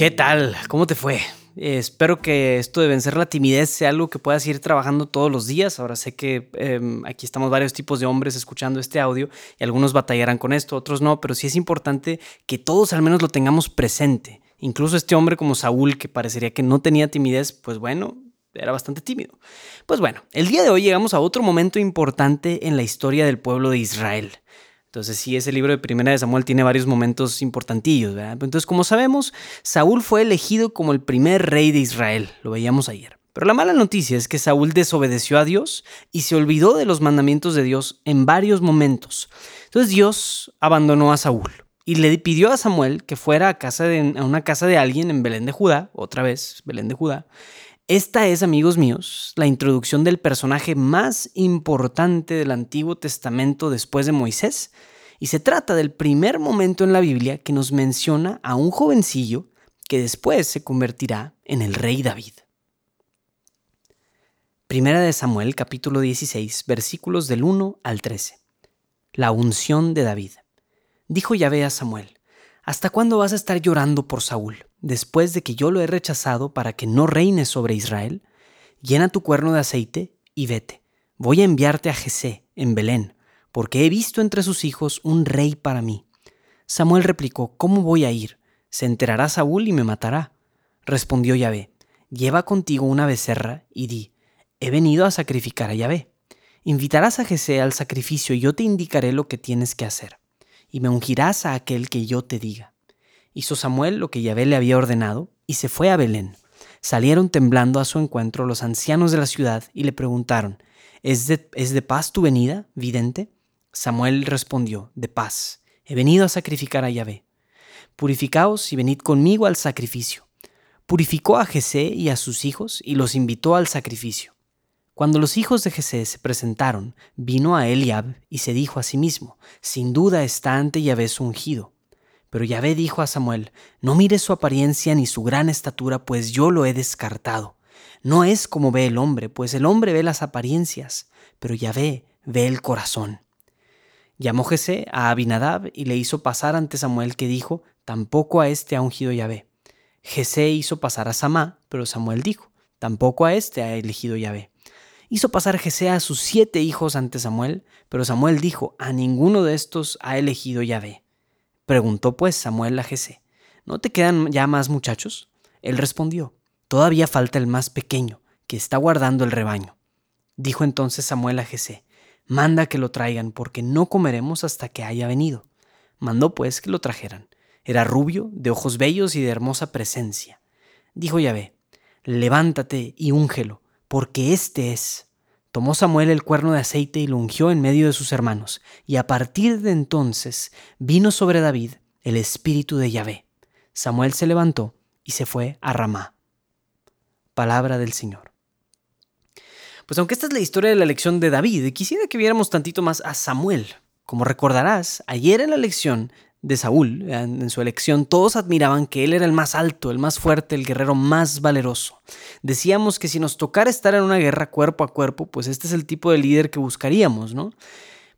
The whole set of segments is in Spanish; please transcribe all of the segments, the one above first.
¿Qué tal? ¿Cómo te fue? Espero que esto de vencer la timidez sea algo que puedas ir trabajando todos los días. Ahora sé que em, aquí estamos varios tipos de hombres escuchando este audio y algunos batallarán con esto, otros no, pero sí es importante que todos al menos lo tengamos presente. Incluso este hombre como Saúl, que parecería que no tenía timidez, pues bueno, era bastante tímido. Pues bueno, el día de hoy llegamos a otro momento importante en la historia del pueblo de Israel. Entonces sí, ese libro de Primera de Samuel tiene varios momentos importantillos. Entonces, como sabemos, Saúl fue elegido como el primer rey de Israel, lo veíamos ayer. Pero la mala noticia es que Saúl desobedeció a Dios y se olvidó de los mandamientos de Dios en varios momentos. Entonces Dios abandonó a Saúl y le pidió a Samuel que fuera a, casa de, a una casa de alguien en Belén de Judá, otra vez Belén de Judá, esta es, amigos míos, la introducción del personaje más importante del Antiguo Testamento después de Moisés, y se trata del primer momento en la Biblia que nos menciona a un jovencillo que después se convertirá en el rey David. Primera de Samuel capítulo 16 versículos del 1 al 13. La unción de David. Dijo Yahvé a Samuel, ¿Hasta cuándo vas a estar llorando por Saúl, después de que yo lo he rechazado para que no reine sobre Israel? Llena tu cuerno de aceite y vete. Voy a enviarte a Jesé, en Belén, porque he visto entre sus hijos un rey para mí. Samuel replicó, ¿Cómo voy a ir? Se enterará Saúl y me matará. Respondió Yahvé, lleva contigo una becerra y di, he venido a sacrificar a Yahvé. Invitarás a Jesé al sacrificio y yo te indicaré lo que tienes que hacer y me ungirás a aquel que yo te diga. Hizo Samuel lo que Yahvé le había ordenado y se fue a Belén. Salieron temblando a su encuentro los ancianos de la ciudad y le preguntaron, ¿Es de, ¿Es de paz tu venida, vidente? Samuel respondió, de paz. He venido a sacrificar a Yahvé. Purificaos y venid conmigo al sacrificio. Purificó a Jesé y a sus hijos y los invitó al sacrificio. Cuando los hijos de Jesé se presentaron, vino a Eliab y se dijo a sí mismo, sin duda está ante Yahvé su ungido. Pero Yahvé dijo a Samuel, no mires su apariencia ni su gran estatura, pues yo lo he descartado. No es como ve el hombre, pues el hombre ve las apariencias, pero Yahvé ve el corazón. Llamó Jesé a Abinadab y le hizo pasar ante Samuel, que dijo, tampoco a este ha ungido Yahvé. Jesé hizo pasar a Samá, pero Samuel dijo, tampoco a este ha elegido Yahvé hizo pasar Jesé a sus siete hijos ante Samuel, pero Samuel dijo, a ninguno de estos ha elegido Yahvé. Preguntó pues Samuel a Jesé, ¿no te quedan ya más muchachos? Él respondió, todavía falta el más pequeño, que está guardando el rebaño. Dijo entonces Samuel a Jesé, manda que lo traigan, porque no comeremos hasta que haya venido. Mandó pues que lo trajeran. Era rubio, de ojos bellos y de hermosa presencia. Dijo Yahvé, levántate y úngelo, porque este es. Tomó Samuel el cuerno de aceite y lo ungió en medio de sus hermanos, y a partir de entonces vino sobre David el espíritu de Yahvé. Samuel se levantó y se fue a Ramá. Palabra del Señor. Pues aunque esta es la historia de la elección de David, quisiera que viéramos tantito más a Samuel. Como recordarás, ayer en la elección de Saúl, en su elección, todos admiraban que él era el más alto, el más fuerte, el guerrero más valeroso. Decíamos que si nos tocara estar en una guerra cuerpo a cuerpo, pues este es el tipo de líder que buscaríamos, ¿no?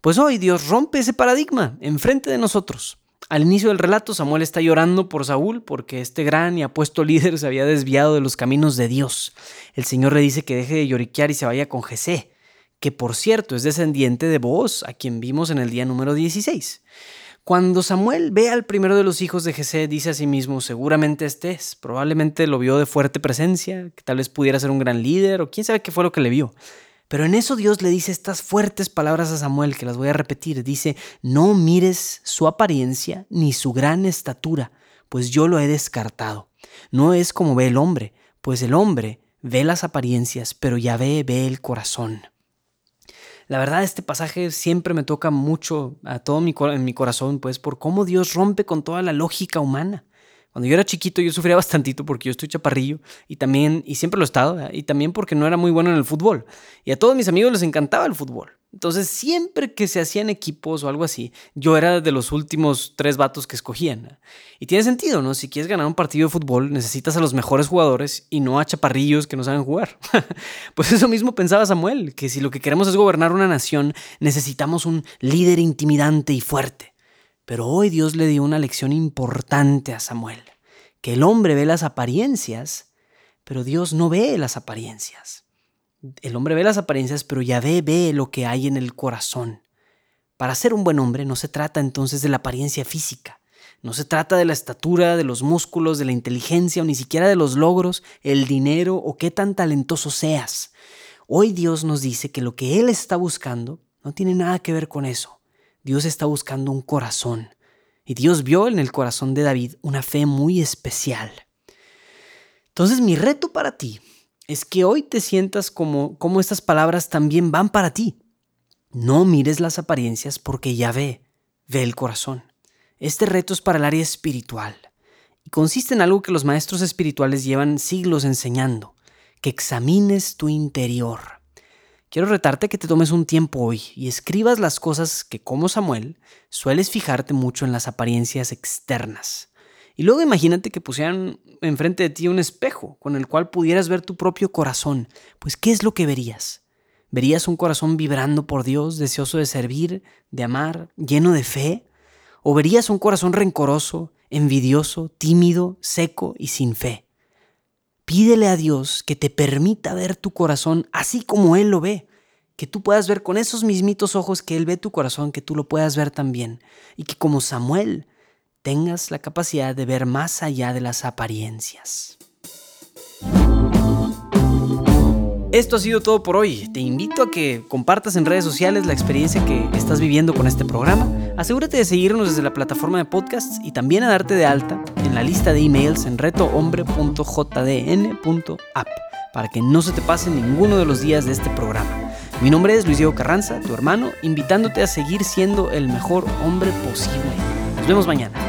Pues hoy Dios rompe ese paradigma enfrente de nosotros. Al inicio del relato, Samuel está llorando por Saúl porque este gran y apuesto líder se había desviado de los caminos de Dios. El Señor le dice que deje de lloriquear y se vaya con Jesé, que por cierto es descendiente de Booz, a quien vimos en el día número 16. Cuando Samuel ve al primero de los hijos de Jesé, dice a sí mismo, seguramente este es, probablemente lo vio de fuerte presencia, que tal vez pudiera ser un gran líder, o quién sabe qué fue lo que le vio. Pero en eso Dios le dice estas fuertes palabras a Samuel, que las voy a repetir. Dice, no mires su apariencia ni su gran estatura, pues yo lo he descartado. No es como ve el hombre, pues el hombre ve las apariencias, pero Yahvé ve el corazón. La verdad, este pasaje siempre me toca mucho a todo mi, en mi corazón, pues, por cómo Dios rompe con toda la lógica humana. Cuando yo era chiquito yo sufría bastantito porque yo estoy chaparrillo y también, y siempre lo he estado, y también porque no era muy bueno en el fútbol. Y a todos mis amigos les encantaba el fútbol. Entonces siempre que se hacían equipos o algo así, yo era de los últimos tres vatos que escogían. Y tiene sentido, ¿no? Si quieres ganar un partido de fútbol necesitas a los mejores jugadores y no a chaparrillos que no saben jugar. pues eso mismo pensaba Samuel, que si lo que queremos es gobernar una nación, necesitamos un líder intimidante y fuerte. Pero hoy Dios le dio una lección importante a Samuel, que el hombre ve las apariencias, pero Dios no ve las apariencias. El hombre ve las apariencias, pero Yahvé ve lo que hay en el corazón. Para ser un buen hombre no se trata entonces de la apariencia física, no se trata de la estatura, de los músculos, de la inteligencia o ni siquiera de los logros, el dinero o qué tan talentoso seas. Hoy Dios nos dice que lo que Él está buscando no tiene nada que ver con eso. Dios está buscando un corazón. Y Dios vio en el corazón de David una fe muy especial. Entonces mi reto para ti es que hoy te sientas como, como estas palabras también van para ti. No mires las apariencias porque ya ve, ve el corazón. Este reto es para el área espiritual y consiste en algo que los maestros espirituales llevan siglos enseñando, que examines tu interior. Quiero retarte que te tomes un tiempo hoy y escribas las cosas que, como Samuel, sueles fijarte mucho en las apariencias externas. Y luego imagínate que pusieran enfrente de ti un espejo con el cual pudieras ver tu propio corazón. Pues, ¿qué es lo que verías? ¿Verías un corazón vibrando por Dios, deseoso de servir, de amar, lleno de fe? ¿O verías un corazón rencoroso, envidioso, tímido, seco y sin fe? Pídele a Dios que te permita ver tu corazón así como Él lo ve, que tú puedas ver con esos mismitos ojos que Él ve tu corazón, que tú lo puedas ver también, y que como Samuel tengas la capacidad de ver más allá de las apariencias. Esto ha sido todo por hoy. Te invito a que compartas en redes sociales la experiencia que estás viviendo con este programa. Asegúrate de seguirnos desde la plataforma de podcasts y también a darte de alta en la lista de emails en retohombre.jdn.app para que no se te pase ninguno de los días de este programa. Mi nombre es Luis Diego Carranza, tu hermano, invitándote a seguir siendo el mejor hombre posible. Nos vemos mañana.